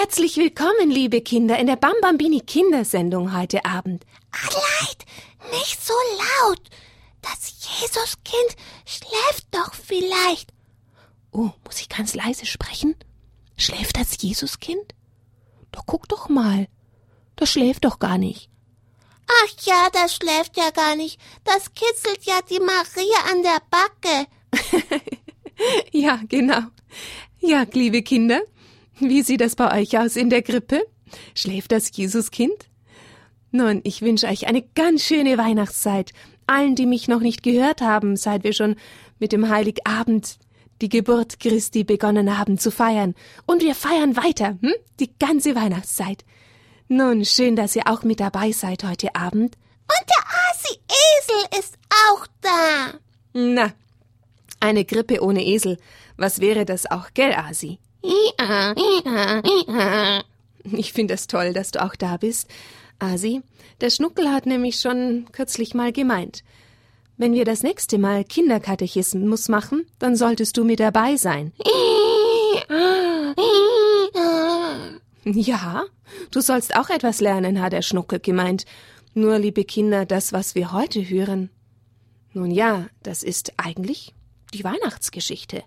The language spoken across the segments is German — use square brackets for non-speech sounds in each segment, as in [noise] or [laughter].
Herzlich willkommen, liebe Kinder, in der Bambambini Kindersendung heute Abend. Adelheid, nicht so laut. Das Jesuskind schläft doch vielleicht. Oh, muss ich ganz leise sprechen? Schläft das Jesuskind? Doch guck doch mal. Das schläft doch gar nicht. Ach ja, das schläft ja gar nicht. Das kitzelt ja die Maria an der Backe. [laughs] ja, genau. Ja, liebe Kinder, wie sieht das bei euch aus in der Krippe? Schläft das Jesuskind? Nun, ich wünsche euch eine ganz schöne Weihnachtszeit. Allen, die mich noch nicht gehört haben, seit wir schon mit dem Heiligabend die Geburt Christi begonnen haben zu feiern. Und wir feiern weiter, hm? Die ganze Weihnachtszeit. Nun, schön, dass ihr auch mit dabei seid heute Abend. Und der Asi Esel ist auch da. Na, eine Grippe ohne Esel. Was wäre das auch, gell, Asi? Ich finde es toll, dass du auch da bist. Asi, der Schnuckel hat nämlich schon kürzlich mal gemeint. Wenn wir das nächste Mal Kinderkatechismus machen, dann solltest du mit dabei sein. Ja, du sollst auch etwas lernen, hat der Schnuckel gemeint. Nur, liebe Kinder, das, was wir heute hören. Nun ja, das ist eigentlich die Weihnachtsgeschichte.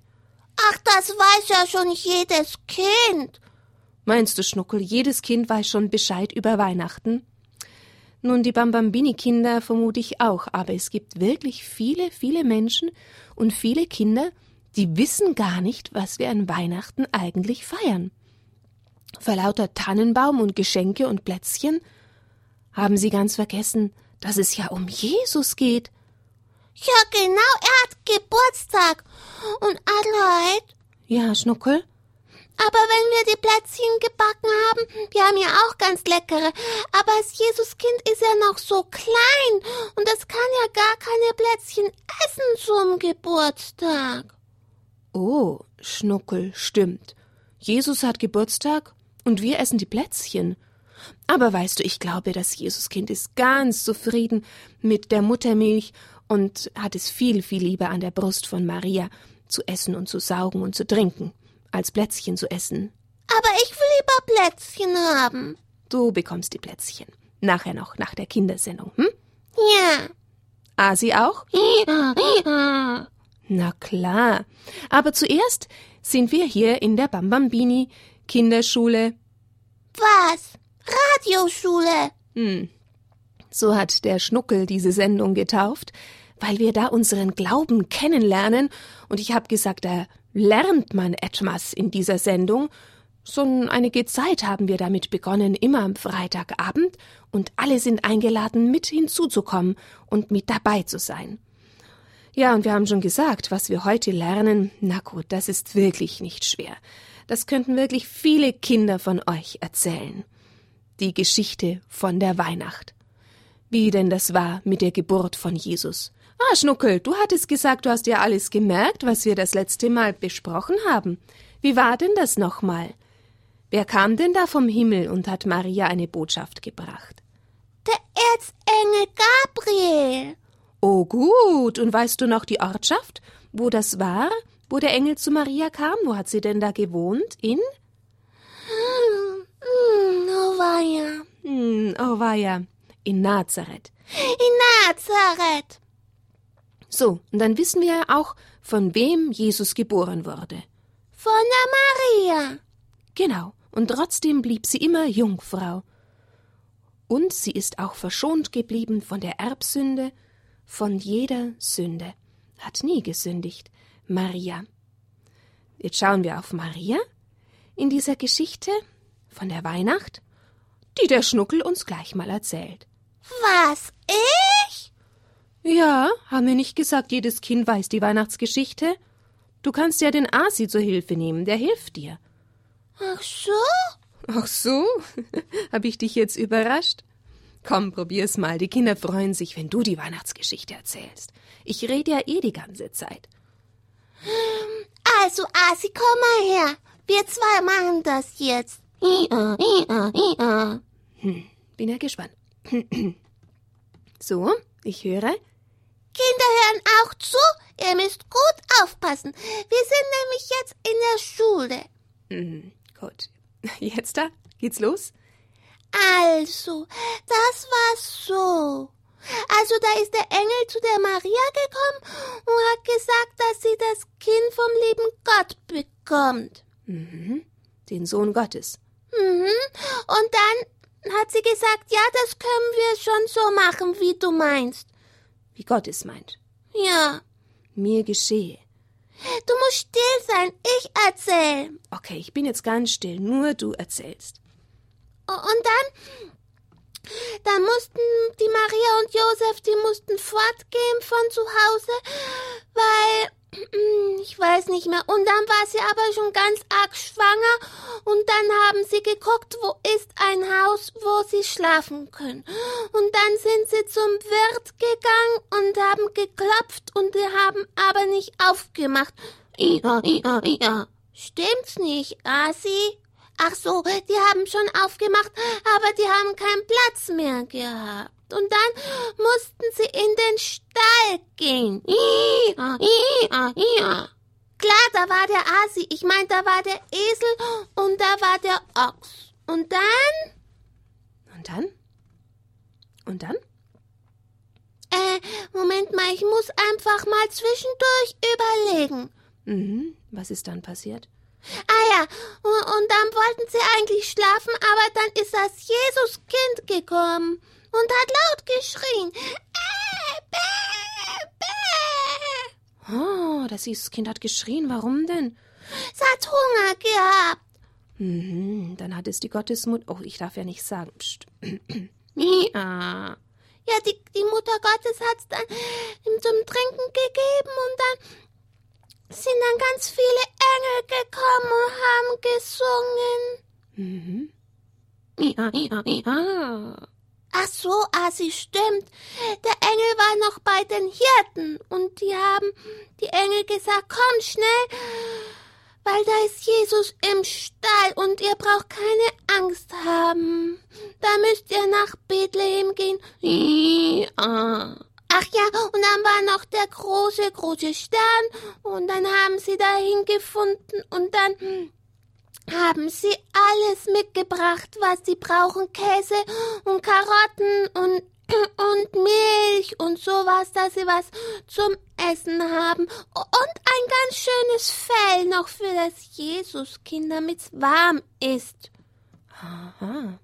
Ach, das weiß ja schon jedes Kind. Meinst du, Schnuckel, jedes Kind weiß schon Bescheid über Weihnachten? Nun, die Bambambini-Kinder vermute ich auch, aber es gibt wirklich viele, viele Menschen und viele Kinder, die wissen gar nicht, was wir an Weihnachten eigentlich feiern. Vor lauter Tannenbaum und Geschenke und Plätzchen haben sie ganz vergessen, dass es ja um Jesus geht. Ja, genau, er hat Geburtstag. Und Adelheid? Ja, Schnuckel? Aber wenn wir die Plätzchen gebacken haben, wir haben ja auch ganz leckere, aber das Jesuskind ist ja noch so klein und es kann ja gar keine Plätzchen essen zum Geburtstag. Oh, Schnuckel, stimmt. Jesus hat Geburtstag und wir essen die Plätzchen. Aber weißt du, ich glaube, das Jesuskind ist ganz zufrieden mit der Muttermilch und hat es viel, viel lieber an der Brust von Maria zu essen und zu saugen und zu trinken, als Plätzchen zu essen. Aber ich will lieber Plätzchen haben. Du bekommst die Plätzchen. Nachher noch, nach der Kindersendung, hm? Ja. Asi auch? Ja, ja. Na klar. Aber zuerst sind wir hier in der Bambambini Kinderschule. Was? Radioschule. Hm. So hat der Schnuckel diese Sendung getauft, weil wir da unseren Glauben kennenlernen, und ich habe gesagt, da lernt man etwas in dieser Sendung. Schon einige Zeit haben wir damit begonnen, immer am Freitagabend, und alle sind eingeladen, mit hinzuzukommen und mit dabei zu sein. Ja, und wir haben schon gesagt, was wir heute lernen, na gut, das ist wirklich nicht schwer. Das könnten wirklich viele Kinder von euch erzählen. Die Geschichte von der Weihnacht. Wie denn das war mit der Geburt von Jesus. Ah, Schnuckel, du hattest gesagt, du hast ja alles gemerkt, was wir das letzte Mal besprochen haben. Wie war denn das nochmal? Wer kam denn da vom Himmel und hat Maria eine Botschaft gebracht? Der Erzengel Gabriel. Oh gut, und weißt du noch die Ortschaft, wo das war, wo der Engel zu Maria kam? Wo hat sie denn da gewohnt? In? Hm, hm, oh weia. Hm, oh weia. In Nazareth. In Nazareth. So, und dann wissen wir ja auch, von wem Jesus geboren wurde. Von der Maria. Genau, und trotzdem blieb sie immer Jungfrau. Und sie ist auch verschont geblieben von der Erbsünde, von jeder Sünde, hat nie gesündigt. Maria. Jetzt schauen wir auf Maria in dieser Geschichte von der Weihnacht, die der Schnuckel uns gleich mal erzählt. Was? Ich? Ja, haben wir nicht gesagt, jedes Kind weiß die Weihnachtsgeschichte? Du kannst ja den Asi zur Hilfe nehmen, der hilft dir. Ach so? Ach so? [laughs] Hab ich dich jetzt überrascht? Komm, probier's mal. Die Kinder freuen sich, wenn du die Weihnachtsgeschichte erzählst. Ich rede ja eh die ganze Zeit. Also, Asi, komm mal her. Wir zwei machen das jetzt. Hm, bin ja gespannt. [clears throat] So, ich höre. Kinder hören auch zu. Ihr müsst gut aufpassen. Wir sind nämlich jetzt in der Schule. Hm, gut. [laughs] Jetzt da? Geht's los? Also, das war so. Also da ist der Engel zu der Maria gekommen und hat gesagt, dass sie das Kind vom lieben Gott bekommt. Mhm. Den Sohn Gottes. Mhm. Und dann hat sie gesagt, ja, das können wir schon so machen, wie du meinst. Wie Gott es meint. Ja. Mir geschehe. Du musst still sein, ich erzähl. Okay, ich bin jetzt ganz still, nur du erzählst. Und dann dann mussten die Maria und Josef, die mussten fortgehen von zu Hause, weil [clears throat] ich weiß nicht mehr. Und dann war sie aber schon ganz arg schwanger und dann haben sie geguckt, wo ist ein Haus, wo sie schlafen können. Und dann sind sie zum Wirt gegangen und haben geklopft und die haben aber nicht aufgemacht. Ja, ja, ja. Stimmt's nicht, Asi? Ach so, die haben schon aufgemacht, aber die haben keinen Platz mehr gehabt. Und dann mussten sie in den Stall gehen. Ia, ia. Klar, da war der Asi, ich meine, da war der Esel und da war der Ochs. Und dann? Und dann? Und dann? Äh, Moment mal, ich muss einfach mal zwischendurch überlegen. Mhm, was ist dann passiert? Ah ja, und, dann wollten sie eigentlich schlafen, aber dann ist das Jesuskind gekommen und hat laut geschrien. Äh, bäh, bäh. Oh, das Jesuskind hat geschrien. Warum denn? Es hat Hunger gehabt. Mhm, dann hat es die Gottesmutter. Oh, ich darf ja nicht sagen. Psst. [clears throat] ja. Ja, die, die Mutter Gottes hat es dann ihm zum Trinken gegeben und dann sind dann ganz viele Engel gekommen und haben gesungen. Mhm. Ja, ja, ja. Ach so, Asi, stimmt. Der Engel war noch bei den Hirten und die haben die Engel gesagt, komm schnell, weil da ist Jesus im Stall und ihr braucht keine Angst haben. Da müsst ihr nach Bethlehem gehen. Ach ja, und dann war noch der große, große Stern und dann haben sie dahin gefunden und dann haben sie alles mitgebracht, was sie brauchen, Käse und Karotten und [clears throat] und Milch und sowas, dass sie was zum Essen haben. Und ein ganz schönes Fell noch für das Jesuskind, damit's warm ist. Aha.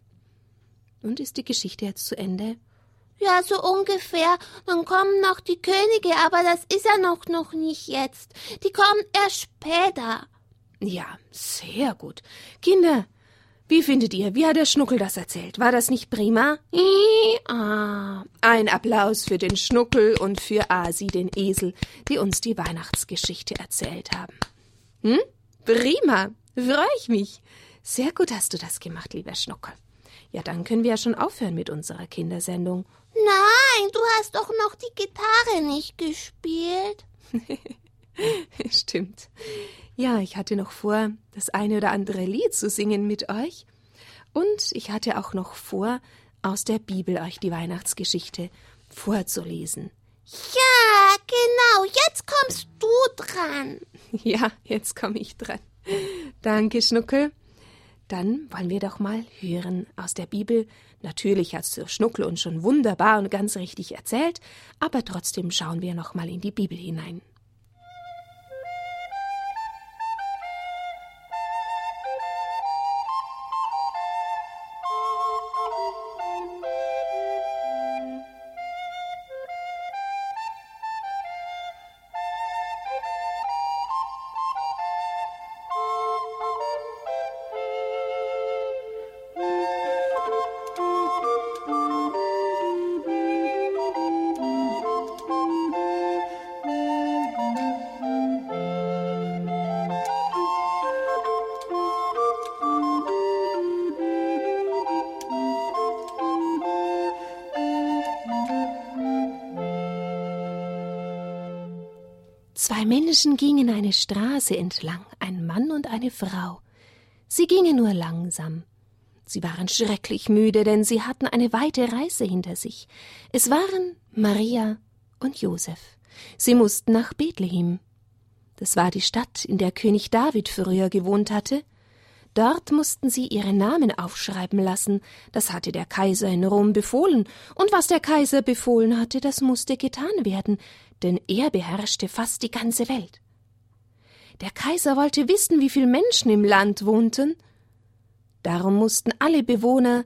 Und ist die Geschichte jetzt zu Ende? Ja, so ungefähr. Dann kommen noch die Könige, aber das ist ja noch, noch nicht jetzt. Die kommen erst später. Ja, sehr gut. Kinder, wie findet ihr, wie hat der Schnuckel das erzählt? War das nicht prima? Ein Applaus für den Schnuckel und für Asi, den Esel, die uns die Weihnachtsgeschichte erzählt haben. Hm? Prima. Freue ich mich. Sehr gut hast du das gemacht, lieber Schnuckel. Ja, dann können wir ja schon aufhören mit unserer Kindersendung. Nein, du hast doch noch die Gitarre nicht gespielt. [laughs] [laughs] Stimmt. Ja, ich hatte noch vor, das eine oder andere Lied zu singen mit euch. Und ich hatte auch noch vor, aus der Bibel euch die Weihnachtsgeschichte vorzulesen. Ja, genau, jetzt kommst du dran. [laughs] Ja, jetzt komme ich dran. Danke, Schnuckel. Dann wollen wir doch mal hören aus der Bibel. Natürlich hat Schnuckel uns schon wunderbar und ganz richtig erzählt, aber trotzdem schauen wir noch mal in die Bibel hinein. Zwei Menschen gingen eine Straße entlang, ein Mann und eine Frau. Sie gingen nur langsam. Sie waren schrecklich müde, denn sie hatten eine weite Reise hinter sich. Es waren Maria und Josef. Sie mussten nach Bethlehem. Das war die Stadt, in der König David früher gewohnt hatte. Dort mussten sie ihre Namen aufschreiben lassen, das hatte der Kaiser in Rom befohlen, und was der Kaiser befohlen hatte, das musste getan werden, denn er beherrschte fast die ganze Welt. Der Kaiser wollte wissen, wie viele Menschen im Land wohnten. Darum mussten alle Bewohner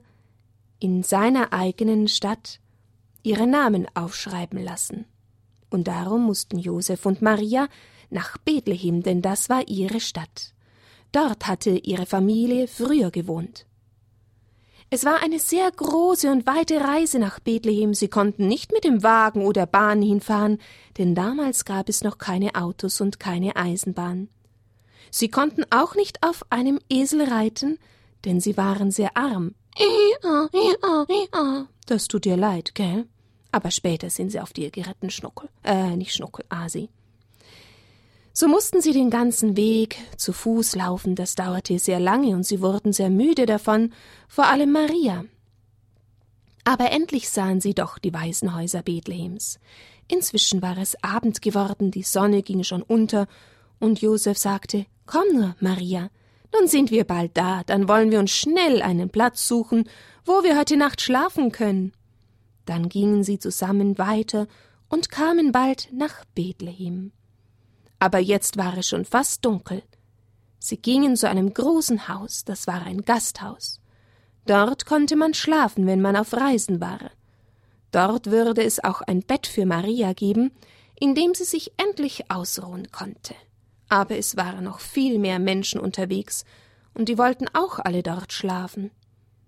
in seiner eigenen Stadt ihre Namen aufschreiben lassen. Und darum mussten Josef und Maria nach Bethlehem, denn das war ihre Stadt. Dort hatte ihre Familie früher gewohnt. Es war eine sehr große und weite Reise nach Bethlehem. Sie konnten nicht mit dem Wagen oder Bahn hinfahren, denn damals gab es noch keine Autos und keine Eisenbahn. Sie konnten auch nicht auf einem Esel reiten, denn sie waren sehr arm. Das tut dir leid, gell? Aber später sind sie auf dir geritten, Schnuckel. Äh, nicht Schnuckel, Asi. So mussten sie den ganzen Weg zu Fuß laufen, das dauerte sehr lange und sie wurden sehr müde davon, vor allem Maria. Aber endlich sahen sie doch die Waisenhäuser Bethlehems. Inzwischen war es Abend geworden, die Sonne ging schon unter, und Josef sagte, Komm nur, Maria, nun sind wir bald da, dann wollen wir uns schnell einen Platz suchen, wo wir heute Nacht schlafen können. Dann gingen sie zusammen weiter und kamen bald nach Bethlehem aber jetzt war es schon fast dunkel. Sie gingen zu einem großen Haus, das war ein Gasthaus. Dort konnte man schlafen, wenn man auf Reisen war. Dort würde es auch ein Bett für Maria geben, in dem sie sich endlich ausruhen konnte. Aber es waren noch viel mehr Menschen unterwegs, und die wollten auch alle dort schlafen.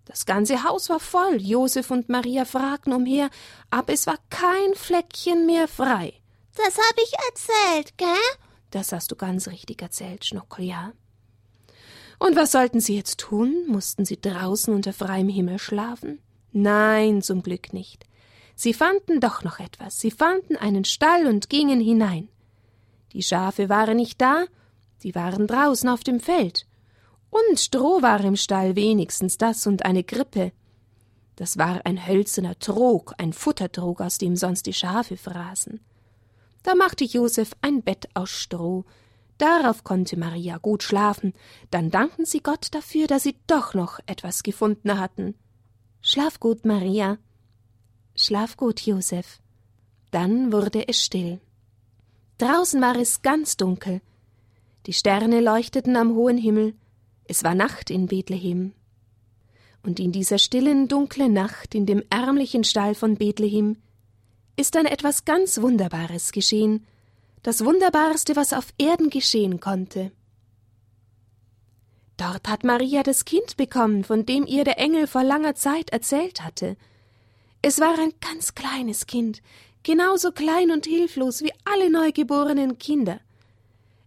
Das ganze Haus war voll, Josef und Maria fragten umher, aber es war kein Fleckchen mehr frei. Das hab ich erzählt, gell? Das hast du ganz richtig erzählt, Schnuckel, ja. Und was sollten sie jetzt tun? Mussten sie draußen unter freiem Himmel schlafen? Nein, zum Glück nicht. Sie fanden doch noch etwas. Sie fanden einen Stall und gingen hinein. Die Schafe waren nicht da, die waren draußen auf dem Feld. Und Stroh war im Stall wenigstens das und eine Grippe. Das war ein hölzerner Trog, ein Futtertrog, aus dem sonst die Schafe fraßen. Da machte Josef ein Bett aus Stroh. Darauf konnte Maria gut schlafen. Dann dankten sie Gott dafür, dass sie doch noch etwas gefunden hatten. Schlaf gut, Maria. Schlaf gut, Josef. Dann wurde es still. Draußen war es ganz dunkel. Die Sterne leuchteten am hohen Himmel. Es war Nacht in Bethlehem. Und in dieser stillen, dunklen Nacht in dem ärmlichen Stall von Bethlehem ist dann etwas ganz Wunderbares geschehen, das Wunderbarste, was auf Erden geschehen konnte. Dort hat Maria das Kind bekommen, von dem ihr der Engel vor langer Zeit erzählt hatte. Es war ein ganz kleines Kind, genauso klein und hilflos wie alle neugeborenen Kinder.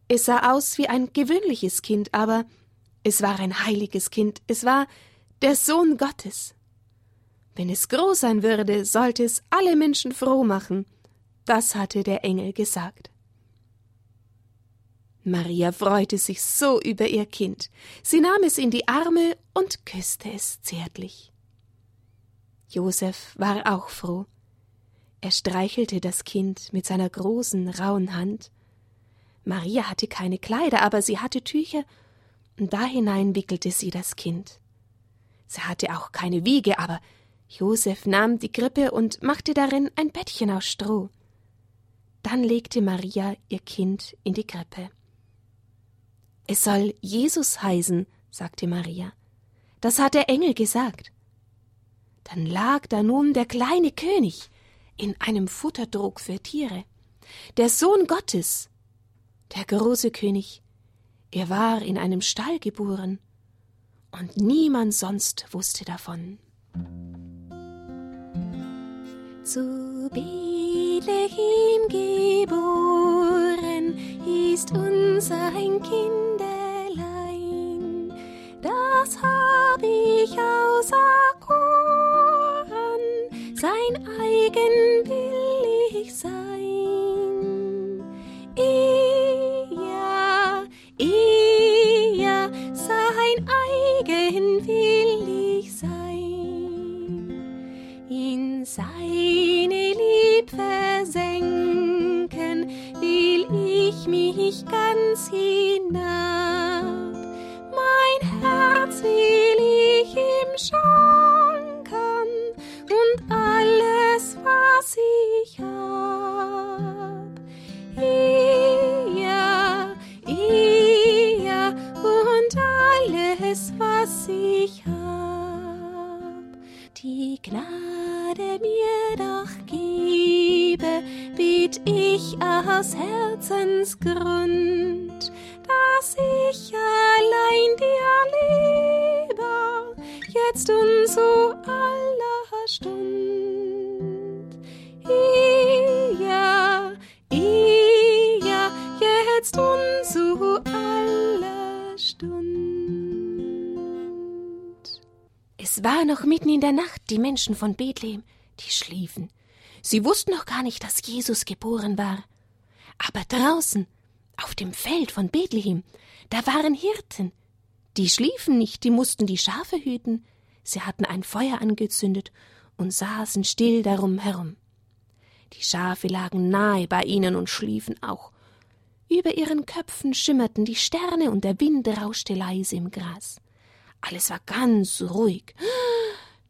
Es sah aus wie ein gewöhnliches Kind, aber es war ein heiliges Kind, es war der Sohn Gottes. Wenn es groß sein würde, sollte es alle Menschen froh machen. Das hatte der Engel gesagt. Maria freute sich so über ihr Kind. Sie nahm es in die Arme und küsste es zärtlich. Josef war auch froh. Er streichelte das Kind mit seiner großen, rauen Hand. Maria hatte keine Kleider, aber sie hatte Tücher, und da hinein wickelte sie das Kind. Sie hatte auch keine Wiege, aber Josef nahm die Krippe und machte darin ein Bettchen aus Stroh. Dann legte Maria ihr Kind in die Krippe. Es soll Jesus heißen, sagte Maria. Das hat der Engel gesagt. Dann lag da nun der kleine König in einem Futterdruck für Tiere, der Sohn Gottes, der große König. Er war in einem Stall geboren, und niemand sonst wusste davon. Zu Bethlehem geboren ist unser ein Kinderlein, das hab ich auserkoren, sein eigen aus Herzensgrund, dass ich allein dir lieber, jetzt und zu aller Stund. Ja, ja, jetzt und zu aller Stund. Es war noch mitten in der Nacht, die Menschen von Bethlehem, die schliefen. Sie wussten noch gar nicht, dass Jesus geboren war. Aber draußen, auf dem Feld von Bethlehem, da waren Hirten. Die schliefen nicht, die mussten die Schafe hüten. Sie hatten ein Feuer angezündet und saßen still darum herum. Die Schafe lagen nahe bei ihnen und schliefen auch. Über ihren Köpfen schimmerten die Sterne und der Wind rauschte leise im Gras. Alles war ganz ruhig.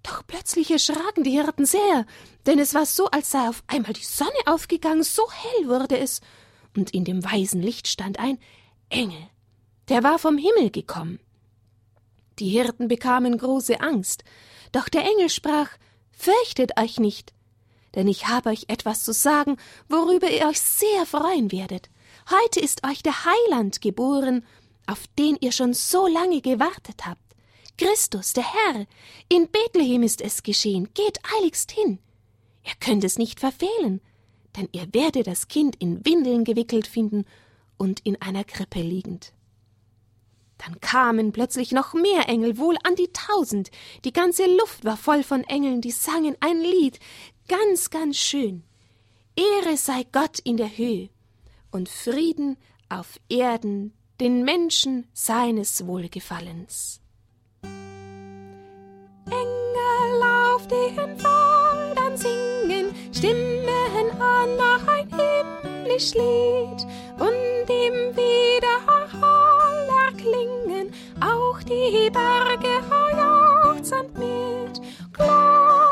Doch plötzlich erschraken die Hirten sehr, denn es war so, als sei auf einmal die Sonne aufgegangen, so hell wurde es, und in dem weißen Licht stand ein Engel, der war vom Himmel gekommen. Die Hirten bekamen große Angst, doch der Engel sprach Fürchtet euch nicht, denn ich habe euch etwas zu sagen, worüber ihr euch sehr freuen werdet. Heute ist euch der Heiland geboren, auf den ihr schon so lange gewartet habt. Christus, der Herr, in Bethlehem ist es geschehen, geht eiligst hin. Ihr könnt es nicht verfehlen, denn ihr werdet das Kind in Windeln gewickelt finden und in einer Krippe liegend. Dann kamen plötzlich noch mehr Engel, wohl an die tausend. Die ganze Luft war voll von Engeln, die sangen ein Lied, ganz, ganz schön. Ehre sei Gott in der Höhe und Frieden auf Erden den Menschen seines Wohlgefallens. Engel auf den Feldern himmlisch Lied und im Widerhall erklingen auch die Berge jauchzend mit. Gloria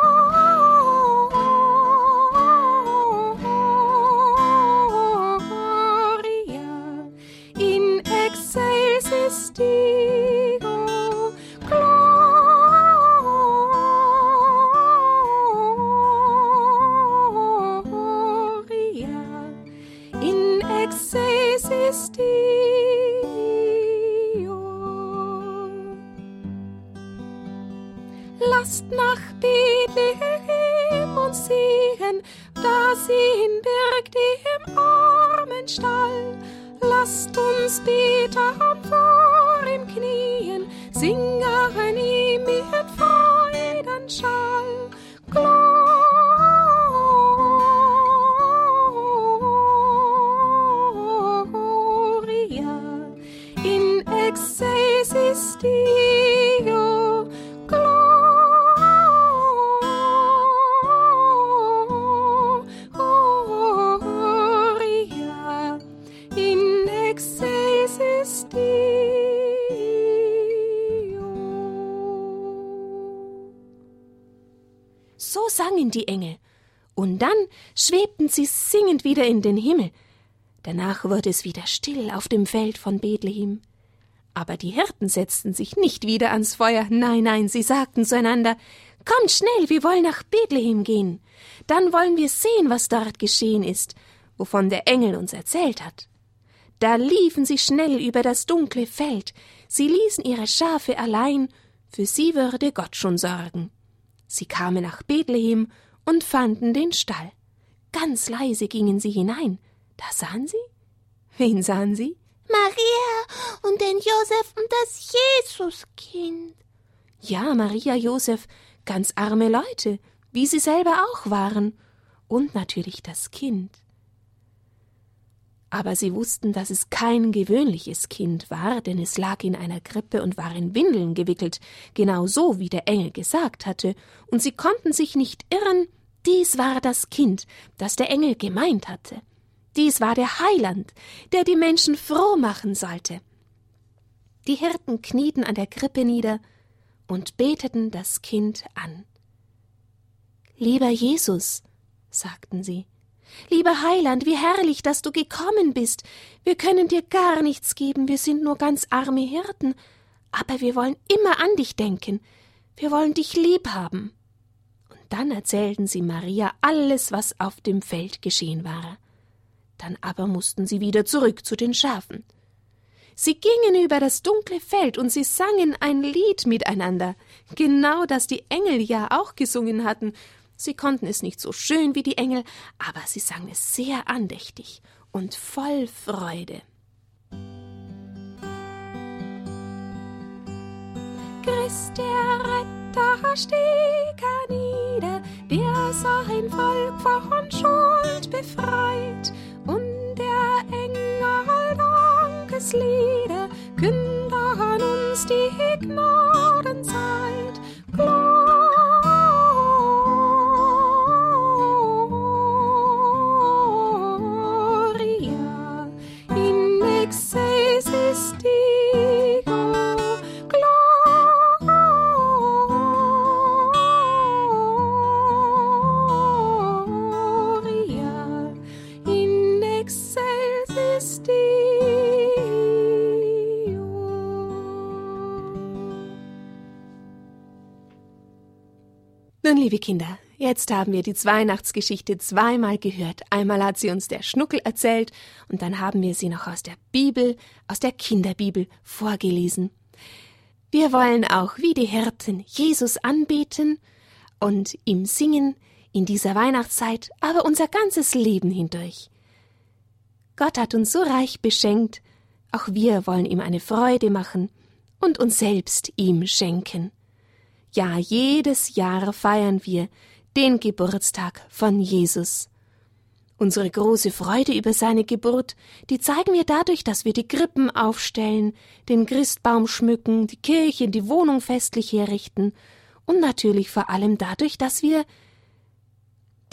Lasst nach Bethlehem und sehen, da sie ihn birgt im armen Stall. Lasst uns beten So sangen die Engel, und dann schwebten sie singend wieder in den Himmel. Danach wurde es wieder still auf dem Feld von Bethlehem. Aber die Hirten setzten sich nicht wieder ans Feuer, nein, nein, sie sagten zueinander Kommt schnell, wir wollen nach Bethlehem gehen. Dann wollen wir sehen, was dort geschehen ist, wovon der Engel uns erzählt hat. Da liefen sie schnell über das dunkle Feld, sie ließen ihre Schafe allein, für sie würde Gott schon sorgen. Sie kamen nach Bethlehem und fanden den Stall. Ganz leise gingen sie hinein. Da sahen sie? Wen sahen sie? Maria und den Josef und das Jesuskind. Ja, Maria, Josef, ganz arme Leute, wie sie selber auch waren. Und natürlich das Kind. Aber sie wussten, dass es kein gewöhnliches Kind war, denn es lag in einer Krippe und war in Windeln gewickelt, genau so, wie der Engel gesagt hatte, und sie konnten sich nicht irren, dies war das Kind, das der Engel gemeint hatte. Dies war der Heiland, der die Menschen froh machen sollte. Die Hirten knieten an der Krippe nieder und beteten das Kind an. Lieber Jesus, sagten sie, lieber Heiland, wie herrlich, dass du gekommen bist. Wir können dir gar nichts geben, wir sind nur ganz arme Hirten, aber wir wollen immer an dich denken, wir wollen dich lieb haben. Und dann erzählten sie Maria alles, was auf dem Feld geschehen war. Dann aber mussten sie wieder zurück zu den Schafen. Sie gingen über das dunkle Feld und sie sangen ein Lied miteinander, genau das die Engel ja auch gesungen hatten. Sie konnten es nicht so schön wie die Engel, aber sie sangen es sehr andächtig und voll Freude. Christ der Retter stieg hernieder, der sein Volk von Schuld befreit, und der Engel Dankeslieder kündern uns die Gnadenzeit. Gloria Nun, liebe Kinder, jetzt haben wir die Weihnachtsgeschichte zweimal gehört. Einmal hat sie uns der Schnuckel erzählt und dann haben wir sie noch aus der Bibel, aus der Kinderbibel vorgelesen. Wir wollen auch wie die Hirten Jesus anbeten und ihm singen in dieser Weihnachtszeit, aber unser ganzes Leben hindurch. Gott hat uns so reich beschenkt, auch wir wollen ihm eine Freude machen und uns selbst ihm schenken. Ja, jedes Jahr feiern wir den Geburtstag von Jesus. Unsere große Freude über seine Geburt, die zeigen wir dadurch, dass wir die Krippen aufstellen, den Christbaum schmücken, die Kirche, die Wohnung festlich herrichten und natürlich vor allem dadurch, dass wir,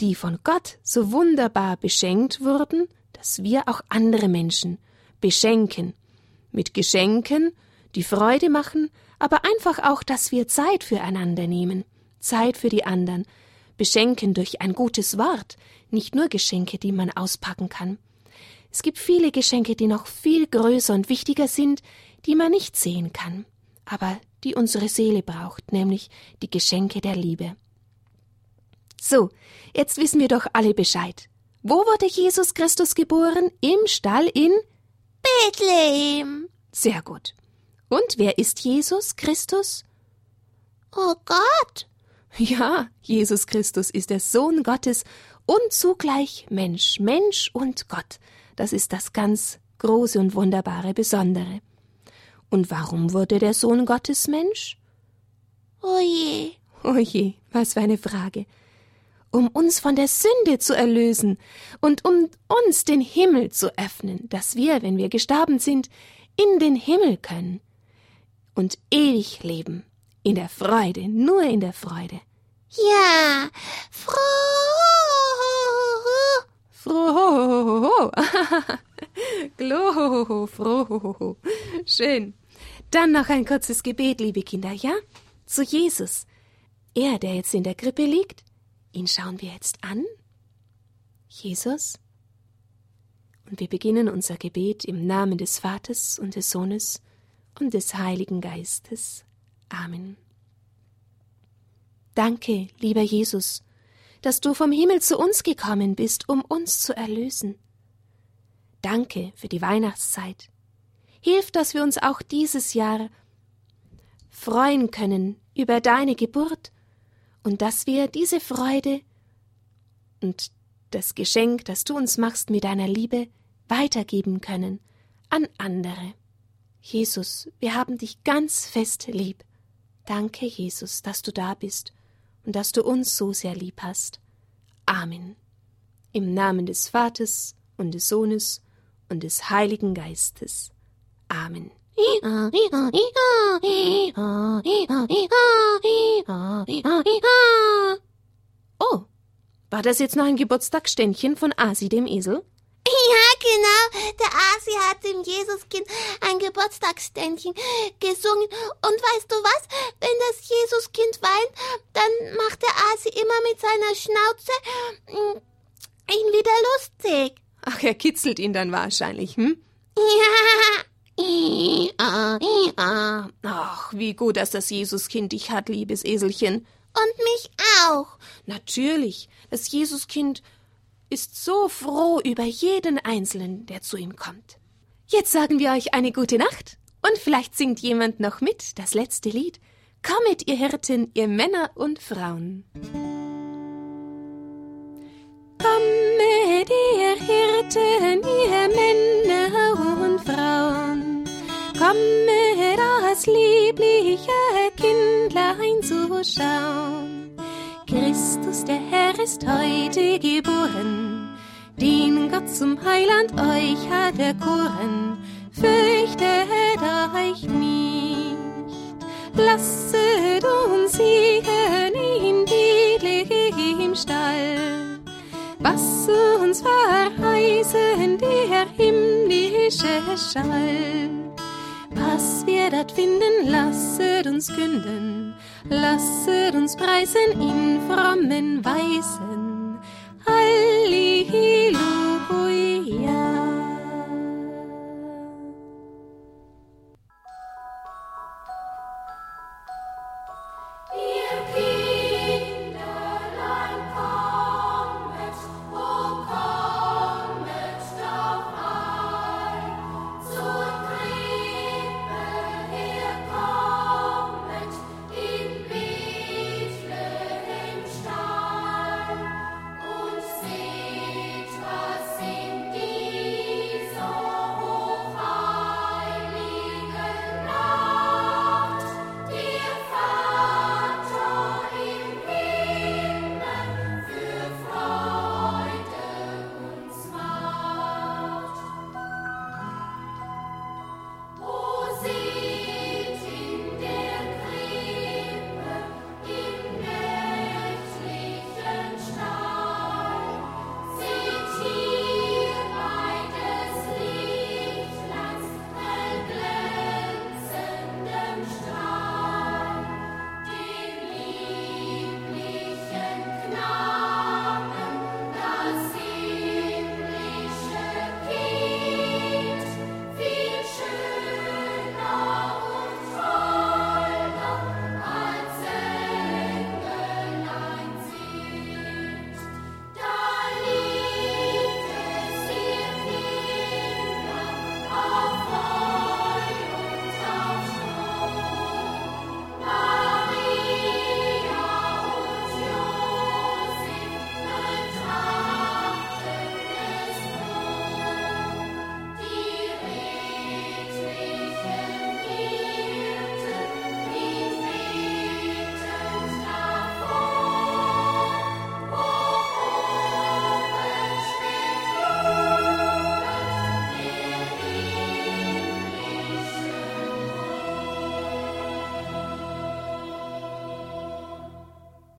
die von Gott so wunderbar beschenkt wurden, dass wir auch andere Menschen beschenken, mit Geschenken, die Freude machen, aber einfach auch, dass wir Zeit füreinander nehmen, Zeit für die anderen, beschenken durch ein gutes Wort, nicht nur Geschenke, die man auspacken kann. Es gibt viele Geschenke, die noch viel größer und wichtiger sind, die man nicht sehen kann, aber die unsere Seele braucht, nämlich die Geschenke der Liebe. So, jetzt wissen wir doch alle Bescheid. Wo wurde Jesus Christus geboren? Im Stall in Bethlehem. Sehr gut. Und wer ist Jesus Christus? Oh Gott. Ja, Jesus Christus ist der Sohn Gottes und zugleich Mensch, Mensch und Gott. Das ist das ganz große und wunderbare Besondere. Und warum wurde der Sohn Gottes Mensch? Oje. Oje, was für eine Frage. Um uns von der Sünde zu erlösen und um uns den Himmel zu öffnen, dass wir, wenn wir gestorben sind, in den Himmel können und ewig leben. In der Freude, nur in der Freude. Ja, froh. Froh. Glo, froh. Schön. Dann noch ein kurzes Gebet, liebe Kinder, ja? Zu Jesus. Er, der jetzt in der Krippe liegt, ihn schauen wir jetzt an. Jesus. Und wir beginnen unser Gebet im Namen des Vaters und des Sohnes und des Heiligen Geistes. Amen. Danke, lieber Jesus, dass du vom Himmel zu uns gekommen bist, um uns zu erlösen. Danke für die Weihnachtszeit. Hilf, dass wir uns auch dieses Jahr freuen können über deine Geburt und dass wir diese Freude und das Geschenk, das du uns machst mit deiner Liebe, weitergeben können an andere. Jesus, wir haben dich ganz fest lieb. Danke, Jesus, dass du da bist und dass du uns so sehr lieb hast. Amen. Im Namen des Vaters und des Sohnes und des Heiligen Geistes. Amen. Oh, war das jetzt noch ein Geburtstagsständchen von Asi dem Esel? [laughs] Ja, genau. Der Asi hat dem Jesuskind ein Geburtstagsständchen gesungen. Und weißt du was? Wenn das Jesuskind weint, dann macht der Asi immer mit seiner Schnauze mm, ihn wieder lustig. Ach, er kitzelt ihn dann wahrscheinlich, hm? Ja. [laughs] Ach, wie gut, dass das Jesuskind dich hat, liebes Eselchen. Und mich auch. Natürlich, das Jesuskind ist so froh über jeden Einzelnen, der zu ihm kommt. Jetzt sagen wir euch eine gute Nacht und vielleicht singt jemand noch mit das letzte Lied. Kommet, ihr Hirten, ihr Männer und Frauen. Kommet, ihr Hirten, ihr Männer und Frauen. Kommet, das liebliche Kindlein zu schauen. Christus, der Herr, ist heute geboren, den Gott zum Heiland euch hat erkoren. Fürchtet euch nicht, lasset uns singen in Bethlehem Stall. Was uns verheißen der himmlische Schall. Was wir dort finden, lasset uns künden, lasset uns preisen in frommen Weisen.